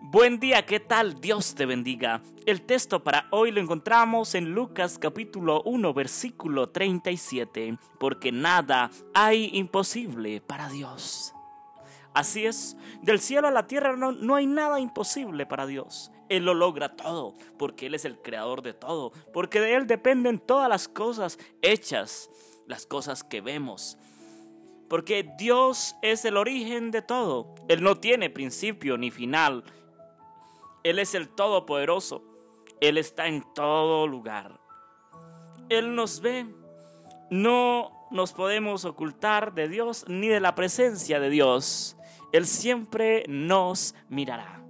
Buen día, ¿qué tal? Dios te bendiga. El texto para hoy lo encontramos en Lucas capítulo 1 versículo 37, porque nada hay imposible para Dios. Así es, del cielo a la tierra no, no, hay nada imposible para Dios. Él lo logra todo, porque Él es el creador de todo, porque de Él dependen todas las cosas hechas, las cosas que vemos. Porque Dios es el origen de todo. Él no tiene principio ni final. Él es el Todopoderoso. Él está en todo lugar. Él nos ve. No nos podemos ocultar de Dios ni de la presencia de Dios. Él siempre nos mirará.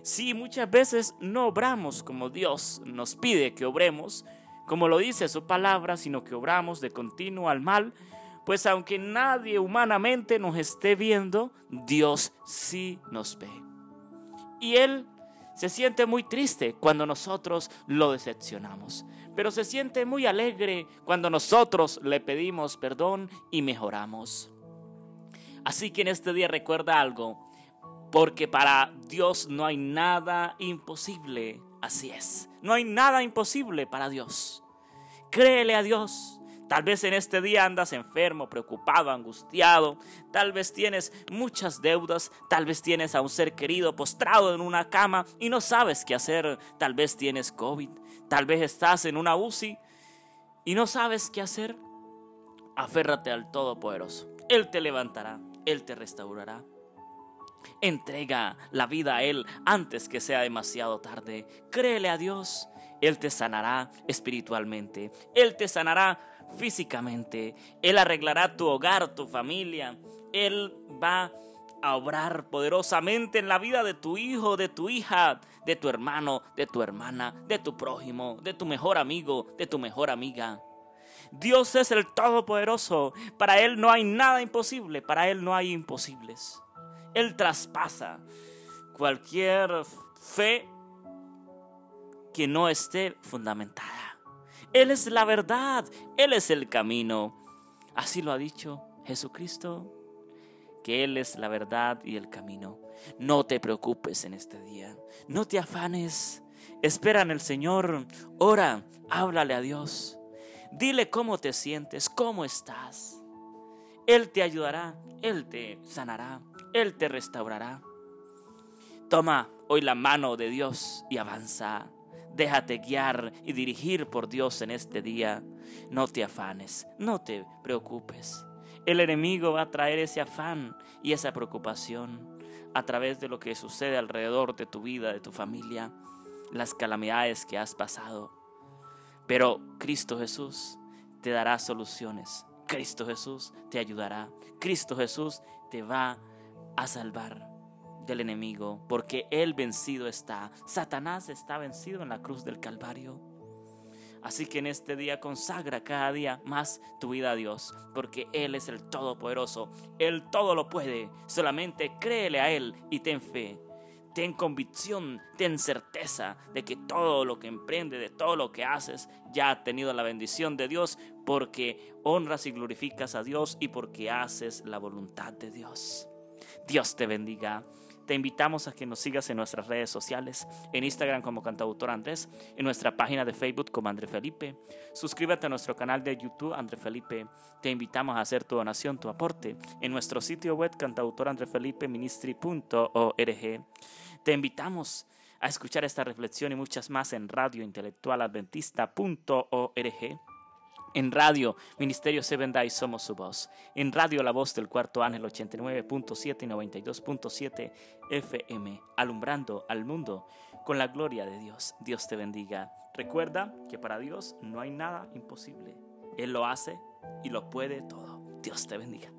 Si muchas veces no obramos como Dios nos pide que obremos, como lo dice su palabra, sino que obramos de continuo al mal, pues aunque nadie humanamente nos esté viendo, Dios sí nos ve. Y Él se siente muy triste cuando nosotros lo decepcionamos, pero se siente muy alegre cuando nosotros le pedimos perdón y mejoramos. Así que en este día recuerda algo, porque para Dios no hay nada imposible, así es, no hay nada imposible para Dios. Créele a Dios, Tal vez en este día andas enfermo, preocupado, angustiado. Tal vez tienes muchas deudas. Tal vez tienes a un ser querido postrado en una cama y no sabes qué hacer. Tal vez tienes COVID. Tal vez estás en una UCI y no sabes qué hacer. Aférrate al Todopoderoso. Él te levantará. Él te restaurará. Entrega la vida a Él antes que sea demasiado tarde. Créele a Dios. Él te sanará espiritualmente. Él te sanará físicamente. Él arreglará tu hogar, tu familia. Él va a obrar poderosamente en la vida de tu hijo, de tu hija, de tu hermano, de tu hermana, de tu prójimo, de tu mejor amigo, de tu mejor amiga. Dios es el Todopoderoso. Para Él no hay nada imposible. Para Él no hay imposibles. Él traspasa cualquier fe que no esté fundamentada. Él es la verdad, Él es el camino. Así lo ha dicho Jesucristo, que Él es la verdad y el camino. No te preocupes en este día, no te afanes, espera en el Señor, ora, háblale a Dios, dile cómo te sientes, cómo estás. Él te ayudará, Él te sanará, Él te restaurará. Toma hoy la mano de Dios y avanza. Déjate guiar y dirigir por Dios en este día. No te afanes, no te preocupes. El enemigo va a traer ese afán y esa preocupación a través de lo que sucede alrededor de tu vida, de tu familia, las calamidades que has pasado. Pero Cristo Jesús te dará soluciones. Cristo Jesús te ayudará. Cristo Jesús te va a salvar del enemigo, porque Él vencido está. Satanás está vencido en la cruz del Calvario. Así que en este día consagra cada día más tu vida a Dios, porque Él es el Todopoderoso, Él todo lo puede, solamente créele a Él y ten fe. Ten convicción, ten certeza de que todo lo que emprende, de todo lo que haces, ya ha tenido la bendición de Dios porque honras y glorificas a Dios y porque haces la voluntad de Dios. Dios te bendiga. Te invitamos a que nos sigas en nuestras redes sociales, en Instagram como Cantautor Andrés, en nuestra página de Facebook como André Felipe. Suscríbete a nuestro canal de YouTube André Felipe. Te invitamos a hacer tu donación, tu aporte en nuestro sitio web cantautorandrefelipeministry.org. Te invitamos a escuchar esta reflexión y muchas más en radiointelectualadventista.org en radio, Ministerio Seven Days somos su voz. En radio La Voz del Cuarto Ángel 89.7 y 92.7 FM, alumbrando al mundo con la gloria de Dios. Dios te bendiga. Recuerda que para Dios no hay nada imposible. Él lo hace y lo puede todo. Dios te bendiga.